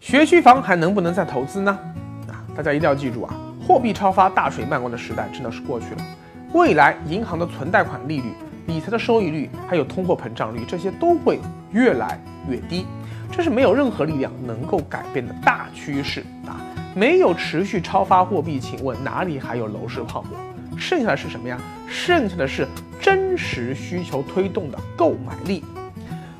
学区房还能不能再投资呢？啊，大家一定要记住啊，货币超发、大水漫灌的时代真的是过去了。未来银行的存贷款利率、理财的收益率，还有通货膨胀率，这些都会越来越低。这是没有任何力量能够改变的大趋势啊！没有持续超发货币，请问哪里还有楼市泡沫？剩下的是什么呀？剩下的是真实需求推动的购买力，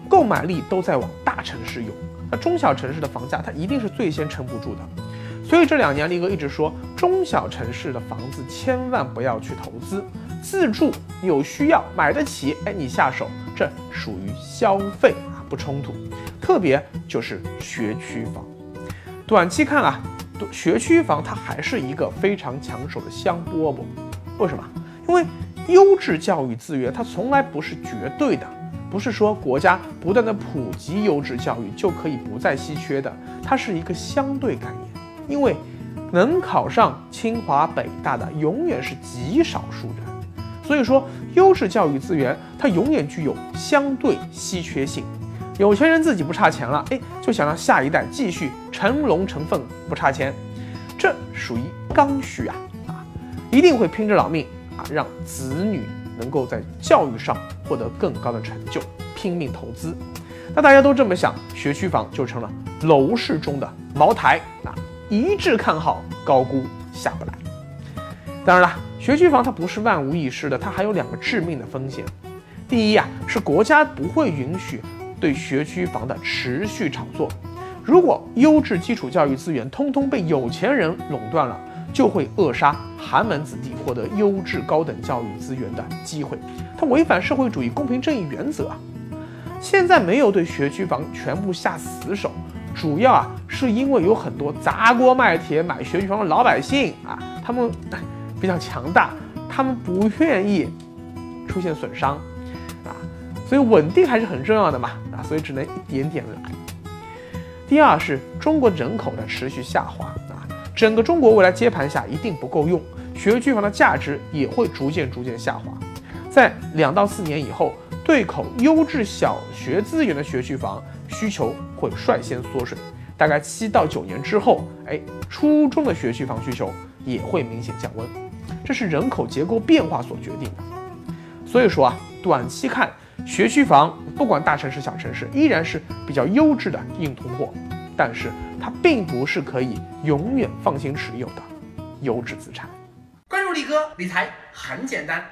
购买力都在往大城市涌。那中小城市的房价，它一定是最先撑不住的。所以这两年，力哥一直说，中小城市的房子千万不要去投资，自住有需要买得起，哎，你下手，这属于消费啊，不冲突。特别就是学区房，短期看啊，学区房它还是一个非常抢手的香饽饽。为什么？因为优质教育资源它从来不是绝对的。不是说国家不断的普及优质教育就可以不再稀缺的，它是一个相对概念。因为能考上清华北大的永远是极少数人，所以说优质教育资源它永远具有相对稀缺性。有钱人自己不差钱了，哎，就想让下一代继续成龙成凤不差钱，这属于刚需啊啊，一定会拼着老命啊，让子女。能够在教育上获得更高的成就，拼命投资，那大家都这么想，学区房就成了楼市中的茅台啊，一致看好，高估下不来。当然了，学区房它不是万无一失的，它还有两个致命的风险。第一呀，是国家不会允许对学区房的持续炒作，如果优质基础教育资源通通被有钱人垄断了。就会扼杀寒门子弟获得优质高等教育资源的机会，它违反社会主义公平正义原则啊！现在没有对学区房全部下死手，主要啊是因为有很多砸锅卖铁买学区房的老百姓啊，他们比较强大，他们不愿意出现损伤啊，所以稳定还是很重要的嘛啊，所以只能一点点来。第二是中国人口的持续下滑。整个中国未来接盘下一定不够用，学区房的价值也会逐渐逐渐下滑。在两到四年以后，对口优质小学资源的学区房需求会率先缩水。大概七到九年之后，哎，初中的学区房需求也会明显降温。这是人口结构变化所决定的。所以说啊，短期看学区房，不管大城市小城市，依然是比较优质的硬通货。但是它并不是可以永远放心持有的优质资产。关注力哥，理财很简单。